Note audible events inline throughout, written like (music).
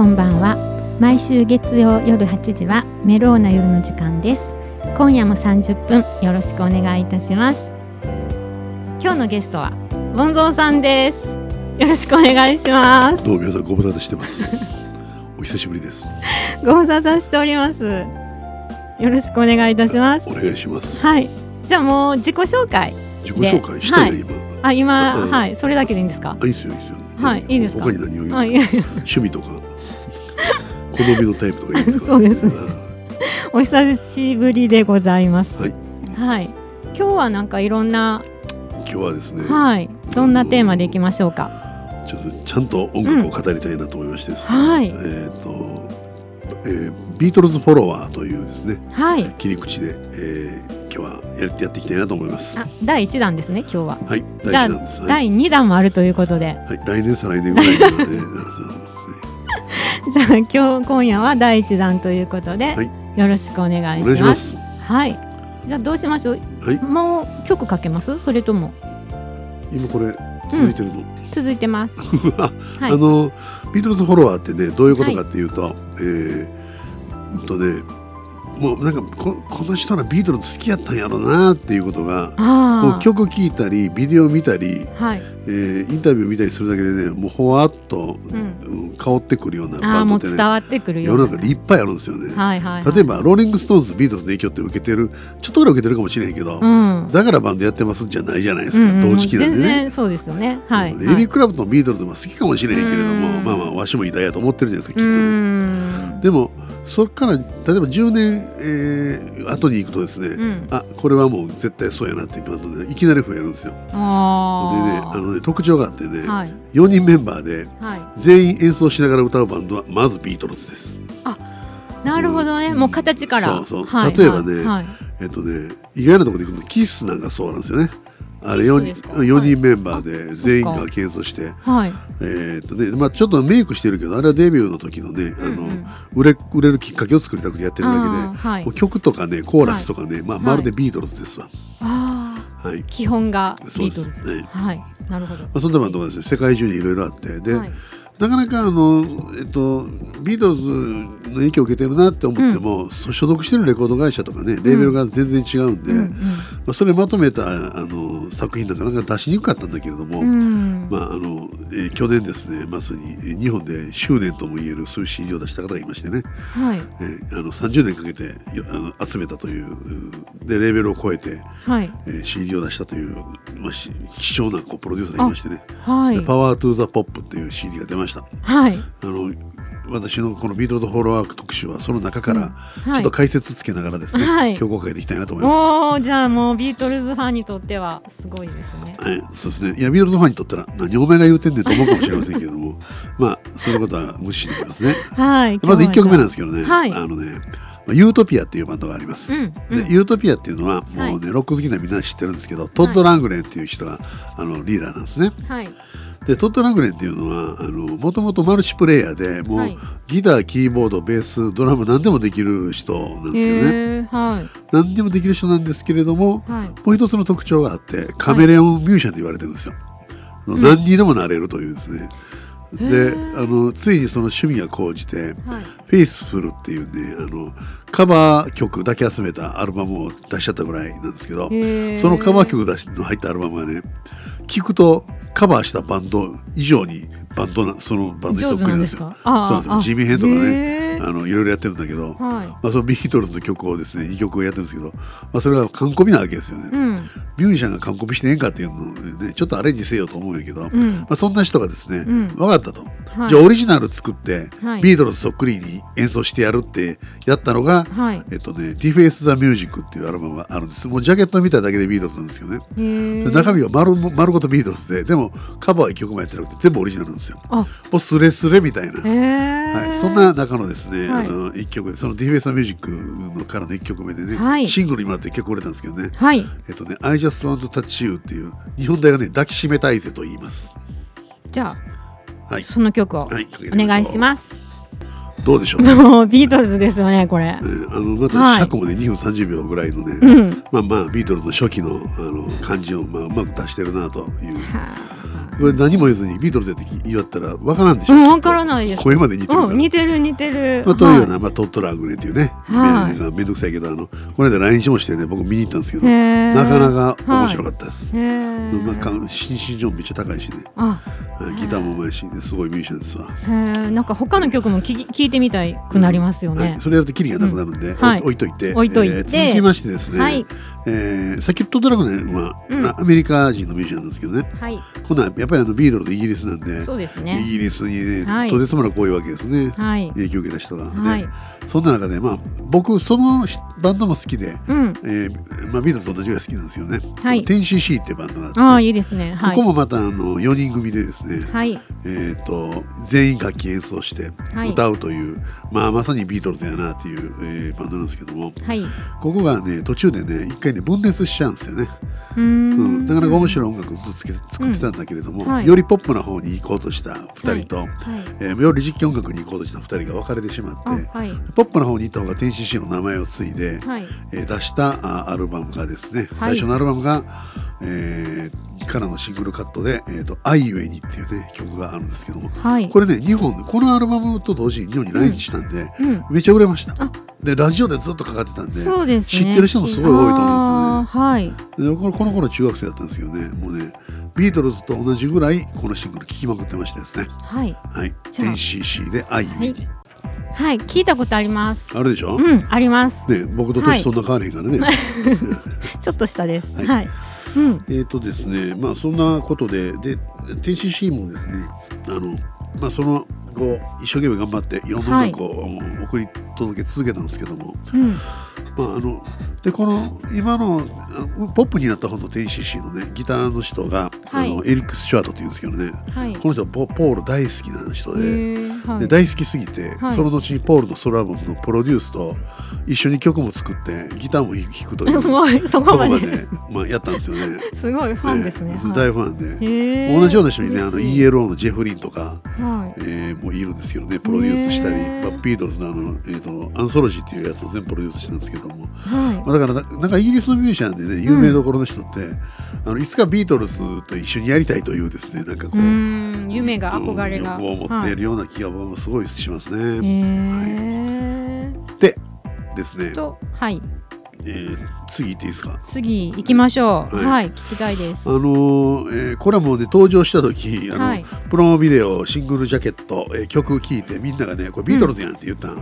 こんばんは。毎週月曜夜8時はメローな夜の時間です。今夜も30分よろしくお願いいたします。今日のゲストはボンゾーさんです。よろしくお願いします。どうも皆さんご無沙汰してます。(laughs) お久しぶりです。ご無沙汰しております。よろしくお願いいたします。お願いします。はい。じゃあもう自己紹介自己紹介したね、はい。今。あ今うん。はい。それだけでいいんですか？あいいですよいいですよ。はいいいですか？他に何を言う、趣味とか好みのタイプとかいいですか？(laughs) そうですあお久しぶりでございます。はい。はい。今日はなんかいろんな今日はですね、はい。どんなテーマでいきましょうか？ちょっとちゃんと音楽を語りたいなと思いましてですね、はい。えっ、と、えービートルズフォロワーというですねはい。切り口で、えー今日はやってやっていきたいなと思います。あ第一弾ですね今日は。はい。第一弾です、はい。第二弾もあるということで。はい、来年再来年ぐらいにはね (laughs) じゃあ今日今夜は第一弾ということで、はい。よろしくお願いししまます。すはい。じゃあどうしましょう？はい。もう曲かけます？それとも？今これ続いてるの、続いてます。(laughs) はい。あのビートルズフォロワーってねどういうことかっていうと、えーうんとねもうなんかここの人らビートルズ好きやったんやろなっていうことがあもう曲聴いたりビデオ見たり、はい。えーインタビュー見たりするだけでねもうほわっと、うん。うん香ってくるようなバンドってね伝わってくるよ世うな。の中でいっぱいあるんですよね。はいはい、はい、例えばローリング・ストーンズビートルズの影響って受けてるちょっとぐらい受けてるかもしれへんけど、うん。だからバンドやってますんじゃないじゃないですか、うんうん同時期なんで全ね。然そうですよね。はい、でエリック・クラプトンビートルズも好きかもしれへんけれども、うん。まあまあわしも偉大やと思ってるじゃないですかきっうとね。ん。でもそっから例えば10年、えー後に行くとですね、うん。あこれはもう絶対そうやなっていうバンドで、ね、いきなり増えるんですよ。でねああのね特徴があってね、はい。4人メンバーではい。全員演奏しながら歌うバンドはまずビートルズです。なるほどね、もう形から。そうそう。はい例えばねはい。はいえっとね意外なところでいくとキスなんかそうなんですよね。あれ4そうですか。人四人メンバーであ全員がそっか。演奏して、はい。えーっとねまあ、ちょっとメイクしてるけどあれはデビューの時のねあの、売れ売れるきっかけを作りたくてやってるだけで、はい。曲とかねコーラスとかね、まあ、はい。まるでビートルズですわ。あはい。あ基本がビートルズ。ねはい。なるほど。まあ、そんなバンドがですね世界中にいろいろあってで、はいなかなかあの、えっと、ビートルズの影響を受けてるなって思っても、そ所属してるレコード会社とかねレーベルが全然違うんで、うん。まあ、それまとめたあの作品なんかなか出しにくかったんだけれども、うん。うんまああのえー去年ですねまさにえー日本で執念ともいえるそういう CD を出した方がいましてね、はい。えーあの30年かけてよあの集めたといううでレーベルを超えて、はい。えー CD を出したという、まあ、し貴重なこうプロデューサーがいましてね。はい。で Power to the Pop っていう CD が出ました。はい。あの私のこのビートルズフォロワー特集はその中からはい。ちょっと解説つけながらですね、はい。今日公開でいきたいなと思います。おーじゃあもうビートルズファンにとってはすごいですね。はい、そうですね。いや、ビートルズファンにとったら、何お前が言うてんねんと思うかもしれませんけれども、(laughs) まあ、そういうことは無視できますね。はいまず1曲目なんですけどね、はい。あのね、まあユートピアっていうバンドがあります。うんうん。でユートピアっていうのは、はいもうね、ロック好きなみんな知ってるんですけど、トッド・ラングレンっていう人が、あのリーダーなんですね。はいで、トッド・ラングレンっていうのは、あの、もともとマルチプレイヤーで、もう、はい。ギター、キーボード、ベース、ドラム、何でもできる人なんですよね。はい。何でもできる人なんですけれども、はい。もう一つの特徴があってカメレオンミュージシャンと言われてるんですよ。ん。何にでもなれるというですね。へでーあのついにその趣味が高じてはい「フェイスフルっていうねあのカバー曲だけ集めたアルバムを出しちゃったぐらいなんですけどそのカバー曲出しの入ったアルバムはね聞くとカバーしたバンド以上にバンドなそのバンドにそっくりなんですよ。そうなんですよ。地味編とかねねあのいろいろやってるんだけど、はい。まあ、そのビートルズの曲をですね2曲をやってるんですけど、まあ、それが完コピなわけですよね。うん。ミュージシャンが完コピしてええんかっていうのをねちょっとアレンジせよと思うんやけど、うん。まあ、そんな人がですね、うん。分かったと、はい。じゃあオリジナル作って、はい。ビートルズそっくりに演奏してやるってやったのが、はい。えっとね「Deface the Music」っていうアルバムがあるんです。もうジャケット見ただけでビートルズなんですけどね、中身が丸も丸ごとビートルズででもカバーは1曲もやってなくて全部オリジナルなんですよ。あ。もうスレスレみたいな、はい、そんな中のですね、はい。あの1曲でその「Deface the Music」のからの1曲目でね、はい。シングルにもらって結構売れたんですけどね。はい。えっとね、I just want to touch you っていう日本題がね抱きしめたいぜと言います。じゃはい。あその曲をはい、お願いしす。ます。どうでしょうね。(laughs) ビートルズですよねこれ。えーあのまたはい。尺もね2分30秒ぐらいのね、うん。まあまあビートルズの初期のあの感じをまあうまく出してるなという、はこれ何も言わずにビートルズやって言われたらわからんでしょ、うん、わからないです。声まで似てるうん、似てる似てる。まあ、というような、はまあ、トットラーグレっていうね、はい。めめんどくさいけどあのこの間来日もしてね僕見に行ったんですけどなかなか面白かったです、へー。まあ、か心身上めっちゃ高いしね。あ、はい。ギターもうまいし、ね、すごいミュージシャンですわ、なんか他の曲も聞き聞いてみたくなりますよね。はい、。それやるとキリがなくなるんで、うん。はい。置いといて置いといて。えー続きましてですね、はいえー、さっきトットラーグレは、うん。アメリカ人のミュージシャンなんですけどね。はい、今度はやっぱりあのビートルズイギリスなんでそうですイね。ギリスにね、はい。とてつもなく多いわけですね、はい、影響を受けた人が、ねはい、そんな中で、まあ、僕そのバンドも好きで、うん、えーまあ、ビートルズと同じぐらい好きなんですよね。はい。テンシーシーっていうバンドがあって。ああ、いいですね。はい。ここ、もまたあの4人組でですね、はい、えー、と全員楽器演奏してはい。歌うという、まあ、まさにビートルズやなっていう、えーバンドなんですけども。はい、うここがね途中でね一回ね分裂しちゃうんですよね、ーうん。ん、なかなか面白い音楽をずっとつけ作ってたんだけれども、うんはい。よりポップな方に行こうとした2人と、はい、えーより実況音楽に行こうとした2人が別れてしまあ、ってはい、ポップな方に行った方がテンシーシーの名前を継いで、はい、えー出したあアルバムがですね、はい。最初のアルバムが、えーからのシングルカットで「えー、とアイウェイに」っていうね曲があるんですけどもはい、これね日本このアルバムと同時に日本に来日したんで、うん、めっちゃ売れました。あ。でラジオでずっとかかってたんでね。知ってる人もすごい多いと思うんですよね。はい、でこのこの頃中学生だったんですけどねもうねビートルズと同じぐらいこのシングル聴きまくってましてですね。はい、はい。じゃあ。NCC で「アイウェイに」はい、聞いたことあります。あるでしょ、うん、あります。ね僕と年そんな変わらへんからね、(laughs) ちょっと下です。はい。はい、うん、えーとですね、まあそんなことで、で、TCC もですね、あの、まあその後、一生懸命頑張っていろんな音楽を送り届け続けたんですけども、うん、まああの、で、この今のポップになった方の TCC のね、ギターの人が、はい。あのエリック・スチュワートっていうんですけどね、はい。この人はポポール大好きな人で、で大好きすぎて、はいその後にポールのソロアルバムのプロデュースと一緒に曲も作ってギターも弾くという (laughs) すごい、そとこまで。で、まあ、やったんですよね。(laughs) すごいファンですね。えー大ファンで、同じような人にねあの ELO のジェフリンとか、はい。えーもういるんですけどねプロデュースしたり、まあ、ビートルズのあの、えー、とアンソロジーっていうやつを全部プロデュースしたんですけども、はまあ、だからななんかイギリスのミュージシャンでね有名どころの人って、あのいつかビートルズと一緒にやりたいというですねなんかこい。う夢が憧れが。うん欲望を持っているような気が僕もすごいしますね。はい。へでですねはい。えー次行っていいですか？次行きましょう。はいはい、聞きたいですあ。のーえーこれはもうね登場した時あの、はいプロモビデオシングルジャケット、えー曲聴いてみんながねこれビートルズやんって言った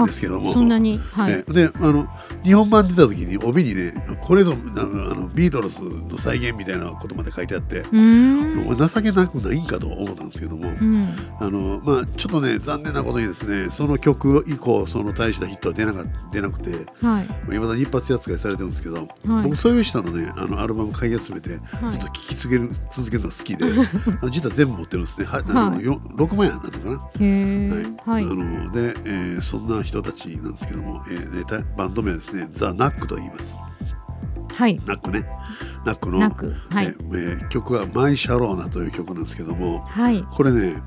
んですけども、そんなに、はい。えーであの日本版出た時に帯にねこれぞあのビートルズの再現みたいなことまで書いてあって、うーん。情けなくないんかと思ったんですけども、うん。あのまあちょっとね残念なことにですねその曲以降その大したヒットは出なか出なくてはい。いまだに一発扱いされてるんですけど、はい僕そういう人のねあのアルバム買い集めて、はいずっと聴き続ける続けるのが好きで (laughs) あの実は全部持ってるんですねはあの、はいよ6万円なのかな？はいあ。ので、えーそんな人たちなんですけども、えーねたバンド名はですねザ・ナックと言いますはい。ナックねナックの。はいえ。ーえー曲は「マイ・シャローナ」という曲なんですけどもはい。これね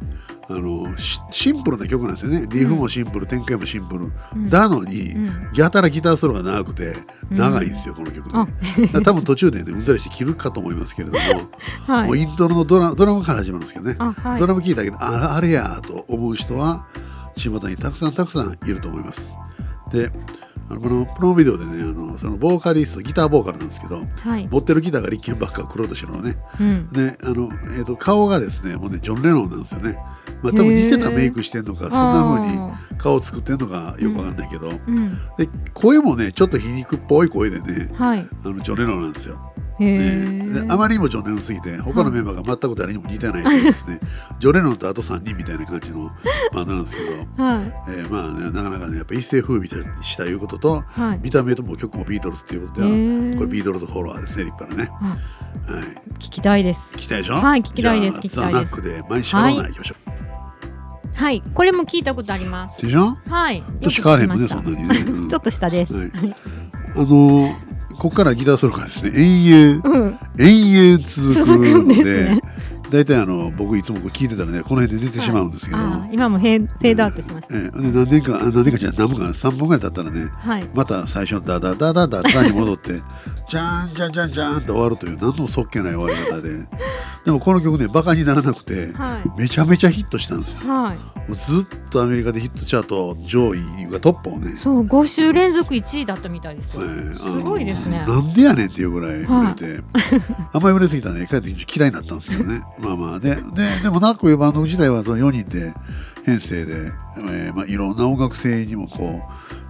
あのシシンプルな曲なんですよね。リフもシンプル、展開もシンプル、うん。なのに、うん。やたらギターソロが長くて長いんですよ、この曲ね。多分途中でねうんざりして切るかと思いますけれども、(laughs) はい。もうイントロのドラドラムから始まるんですけどね、あ、はい。ド。ラム聞いたけどああれやと思う人は巷にたくさんたくさんいると思います。であのこのプロモビデオでねあのそのボーカリストギターボーカルなんですけどはい。持ってるギターが立憲ばっか黒と白のねうん。であの、えー、と顔がですねもうねジョン・レノンなんですよねまあ多分似せたメイクしてんのかそんな風にあ顔作ってんのかよくわかんないけど、ーうん。で声もねちょっと皮肉っぽい声でねはい。あのジョン・レノンなんですよへねあまりにもジョン・レノンすぎて他のメンバーが全く誰にも似てないというですね (laughs) ジョン・レノンとあと3人みたいな感じのバンドなんですけど、はい。えーまあねなかなかねやっぱ一世風靡したいうこととはい。見た目とも曲もビートルズっていうことではこれビートルズフォロワーですね立派なね、あはい、聞きたいです。聞きたいでしょ？はい聞きたいです聞きたいですザ・ナックでマイ・シャローナ行きましょう、はい。これも聞いたことあります。でしょ？はい。年変われへんもんねそんなにね、うん (laughs) ちょっと下です。はいあのーここからギターソロからですね延々うん。延々続くのでね大体あの僕いつも聞いてたらねこの辺で寝てしまうんですけど、あー今もフェーフェードアウトしました。ええで何年かあ何年かじゃ何分かな3分ぐらい経ったらねはい。また最初のダダダダダダに戻ってじゃーんじゃんじゃんじゃんって終わるという何ともそっけない終わり方で。でもこの曲ねバカにならなくてはい。めちゃめちゃヒットしたんですよ。はい。もうずっとアメリカでヒットチャート上位がトップをね。そう5週連続1位だったみたいですよ、えーすごいですね。なんでやねんっていうぐらい売れて、あんまり売れすぎたらね。帰って嫌いになったんですけどね。まあまあ。でででもナックいうバンド自体はその4人で編成で、えーまあ、いろんな音楽性にもこ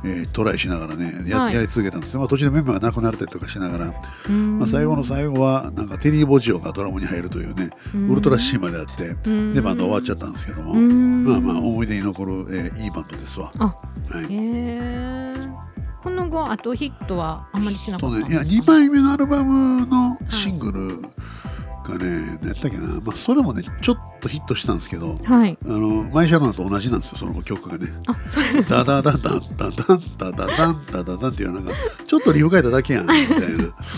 う、えートライしながらねや,、はい。やり続けたんですよ、まあ、途中でメンバーが亡くなったりとかしながら、まあ、最後の最後はなんかテリー・ボジオがドラムに入るというねウルトラ C まであってうん。でバンド終わっちゃったんですけども、うん。まあまあ思い出に残る、えーいいバンドですわ。あはい。この後あとヒットはあんまりしなかった？とね、いや2枚目のアルバムのシングルがね、何やったっけな、まあ、それもねちょっとヒットしたんですけどはい。あのマイシャロナと同じなんですよその曲がね。ダダダダンダダンダダダンダダダンっていうなんかちょっとリフ変えただけやん (laughs) みたいな、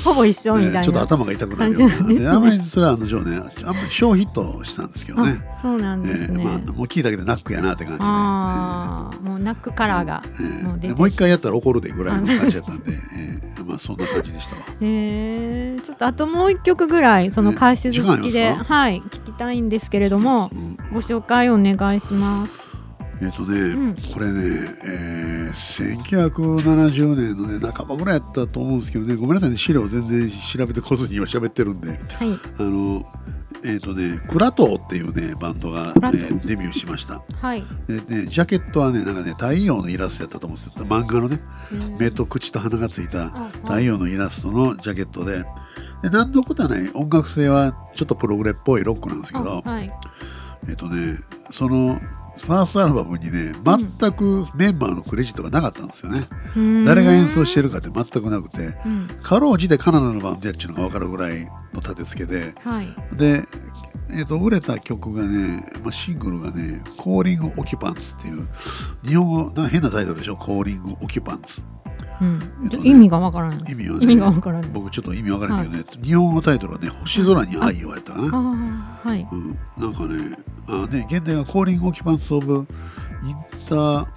ほぼ一緒みたいな、ねちょっと頭が痛くなるような。ね。であんまりそれはあの女ねあんまり小ヒットしたんですけどね。あそうなんえですね、ーまあ、もう聞いただけでナックやなって感じで、ああもうナックカラーがえーもうもう一回やったら怒るでぐらいの感じだったんで、えーまあ、そんな感じでしたわ。えー、ちょっとあともう一曲ぐらいその解説付きで、はい。聞きたいんですけれどもうん。ご紹介お願いします。えっ、とね、ん。これね、えー、1970年のね半ばぐらいやったと思うんですけどねごめんなさいね資料全然調べてこずに今喋ってるんで。はい。あのえっ、とねクラトーっていうねバンドが、えクラトー。ーデビューしました。はい。でねジャケットはねなんかね太陽のイラストやったと思うんですよ。漫画のね目と口と鼻がついたあ太陽のイラストのジャケットでで何のことはない。音楽性はちょっとプログレっぽいロックなんですけど、あはい。えっ、とねそのファーストアルバムにね全くメンバーのクレジットがなかったんですよね、誰が演奏してる、るかって全くなくてうん、かろうじてカナダのバンドやっちゅうのが分かるぐらいの立て付けではい。で、えー、と売れた曲がね、まあ、シングルがね「コーリング・オキュパンツ」っていう日本語な変なタイトルでしょ「コーリング・オキュパンツ意味がわからない。」意味はね意味がわからない。僕ちょっと意味分からないけどね、日本語タイトルはね「星空に愛を」やったかな、はい。うん、なんかねあね現代が「コーリング・オキュパンツ・オブ・インター・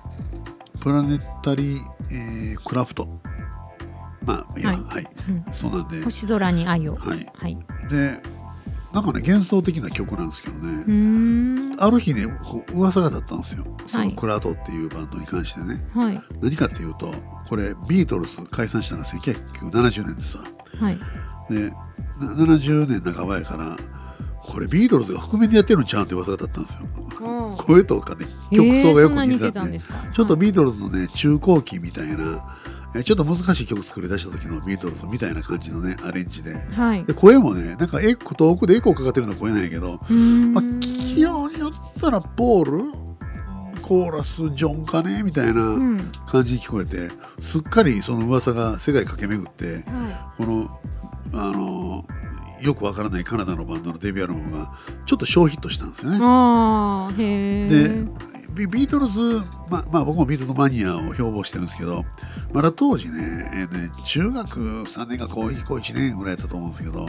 プラネタリー、えークラフト」まあいいわははいい、うんそうなんで、星空に愛を。はい、はい。でなんかね幻想的な曲なんですけどね、ある日ねこう噂が立ったんですよ。そはい。のクラトっていうバンドに関してね、はい。何かっていうとこれビートルズ解散したのが1970年ですわ。はい。でな70年半ばやからこれビートルズが覆面でやってるんちゃうんって噂が立ったんですよ。うん。声とかね曲奏がよく似てたんで。ちょっとビートルズのね中後期みたいなえちょっと難しい曲作り出した時のビートルズみたいな感じのねアレンジではい。で声もねなんかエコ遠くでエコーかかってるような声なんやけどまあ、聞きようによったらポールコーラスジョンかねみたいなうん。感じに聞こえてすっかりその噂が世界駆け巡ってはこのあのよくわからないカナダのバンドのデビューアルバムがちょっと小ヒットしたんですよい。ね。でビビートルズ、ままあ僕もビートルズマニアを標榜してるんですけどまだ当時ね,、えーね中学3年か高校1年ぐらいだったと思うんですけど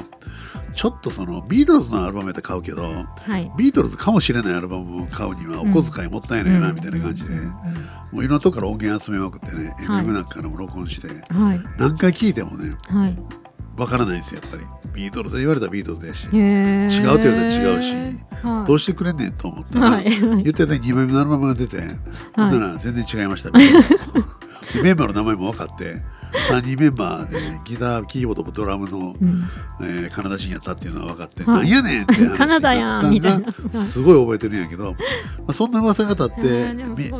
ちょっとそのビートルズのアルバムやったら買うけどはい。ビートルズかもしれないアルバムを買うにはお小遣いもったいないなみたいな感じで、うん。うん。もういろんなとこから音源集めまくってね、はい。MM なんかからも録音してはい。何回聴いてもねはい。わからないんですよやっぱり。ビートルズ言われたらビートルズやし。違うって言われたら違うし。はい。どうしてくれんねんと思ったら、はい。言ってた2枚目のアルバムが出て、ほんなら全然違いました、でメンバーの名前も分かって3人メンバーでギターキーボードとドラムの、うん。えーカナダ人やったっていうのが分かって、はい。なんやねんって話 (laughs) カナダやんみたいな。が (laughs) すごい覚えてるんやけど、まあ、そんな噂が立って、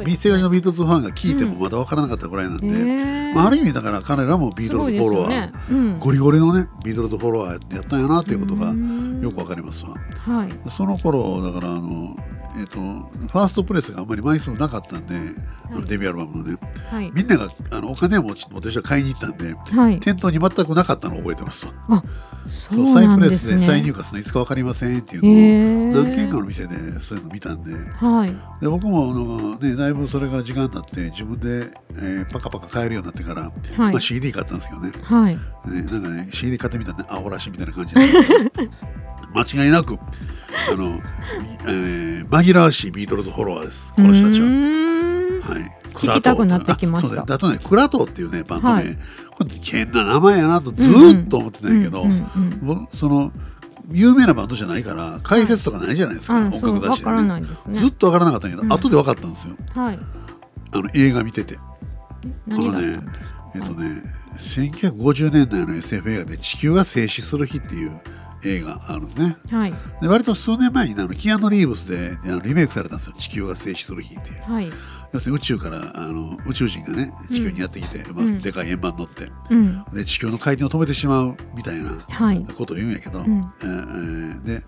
店側のビートルズファンが聞いてもまだ分からなかったぐらいなんで、へえ。まあ、ある意味だから彼らもビートルズフォロワー、ね。うん。ゴリゴリのねビートルズフォロワーやったんやなっていうことがうんよくわかりますわ。はい。その頃だからあの、えっとファーストプレスがあんまり枚数なかったんで、あのデビューアルバムのねはい。みんながあのお金を持ち持ってる人が買いに行ったんではい。店頭に全くなかったのを覚えてますわ。あ、そそううサイプレスで再入荷するのいつかわかりませんっていう。のを何軒かの店でそういうの見たんではい。で僕もあの、ね、だいぶそれから時間経って自分で、えーパカパカ買えるようになってから、はいまあ、CD 買ったんですけどねはい。ね、なんかね CD 買ってみたらねアホらしいみたいな感じで (laughs) 間違いなくあの、えー紛らわしいビートルズフォロワーです。この人たちは。はい、聞きたくなってきました。だあとねクラトーっていうねバンド名、はい。これ変な名前やなとずーっと思ってたんやけど、その有名なバンドじゃないから解説とかないじゃないですか、あ音そうわから楽雑誌でねね。ずっとわからなかったんやけど、うん。後で分かったんですよ。はい。あの映画見てて。あのねえっとね、1950年代の SF 映画で「地球が静止する日」っていう映画あるんですね。はい。で割と数年前にあのキアヌ・リーブスであのリメイクされたんですよ「地球が静止する日」って。いうはい。要するに宇宙からあの宇宙人がね地球にやってきて、まあうん。でかい円盤に乗ってうん。で地球の回転を止めてしまうみたいなはい。ことを言うんやけど、うん。えーで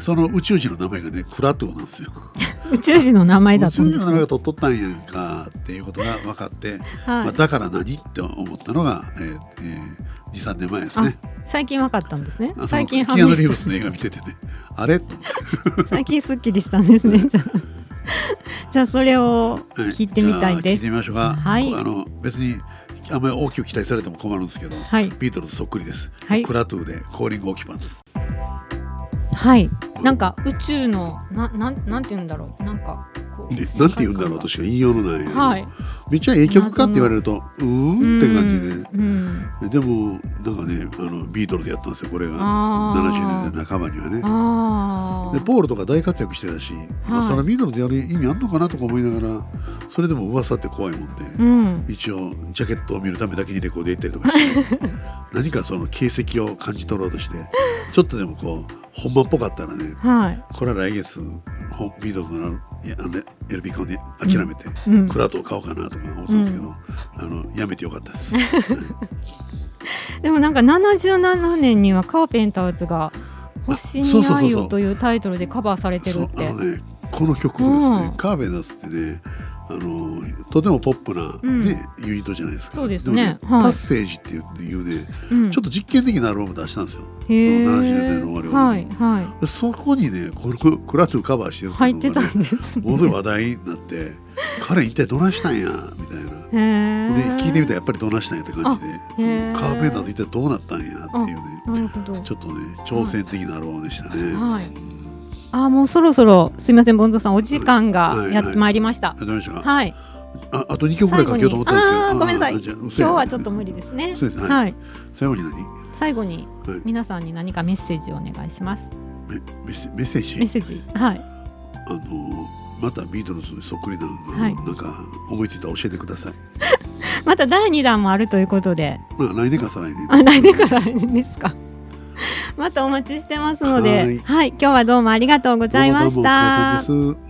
その宇宙人の名前がねクラトゥーなんですよ。(laughs) 宇宙人の名前だ宇ったんですね。宙人の名前が取っとったんやんかっていうことが分かって、はい。まあ、だから何って思ったのが、えーえー、23年前ですね。最近わかったんですね。最近キアヌ・リーブススの映画見ててね。あれ？(laughs) 最近すっきりしたんですね。(laughs) じゃあそれをはい聞いてみたいです。てみましょうか。はい。あの別にあんまり大きく期待されても困るんですけど、はい。ビートルズそっくりです。はい。クラトゥーでコーリングオキュパンツ。はい。なんか宇宙のななんなんて言うんだろう。なんかこうね、なんて言うんだろうとしか言いようのない、はい。めっちゃええ曲かって言われるとう。ーんって感じで。うん。うん。でもなんかねあのビートルでやったんですよこれが。あー。70年代半ばにはね。あでポールとか大活躍してたし、まあそれはビートルでやる意味あんのかなとか思いながらそれでも噂って怖いもんで、うん。一応ジャケットを見るためだけにレコード行ったりとかして (laughs) 何かその形跡を感じ取ろうとしてちょっとでもこう本番っぽかったらねはい。これは来月ほビートルズのあの LP 買うね諦めて、うん。クラウトを買おうかなとか思ったんですけど、あのやめてよかったです。(laughs) でもなんか77年にはカーペンターズが「星に愛を」というタイトルでカバーされてるって。あのねこの曲ですね、うん。カーベナスってねあのとてもポップな、うん。ねユニットじゃないですか。そうですね。パッセージっていうね、うん。ちょっと実験的なアルバム出したんですよ。へー。その70年代の終わりははいはでそこにねこのクラトゥーカバーしてるっていうのが、ね、んですね。ものすごい話題になって (laughs) 彼一体どないしたんやみたいな。で聞いてみたらやっぱりどないしたんやって感じでカーベンダーズ一体どうなったんやっていうね。ちょっとね挑戦的なアルバムでしたね。あーもうそろそろすみませんボンゾさんお時間がはいやってまいりました。はい。ああと2曲ぐらいかけようと思ったんですけど。あーごめんなさい。今日はちょっと無理ですね。ですね。はい。最後に何？最後にはい。皆さんに何かメッセージをお願いします。メメッセメッセージ？メッセージ。はい。あのまたビートルズにそっくりなの、はい。なんか思いついたら教えてください。(laughs) また第2弾もあるということで。まあ来年か再来年。あ来年から来年ですかまたお待ちしてますので。はい。はい。今日はどうもありがとうございました。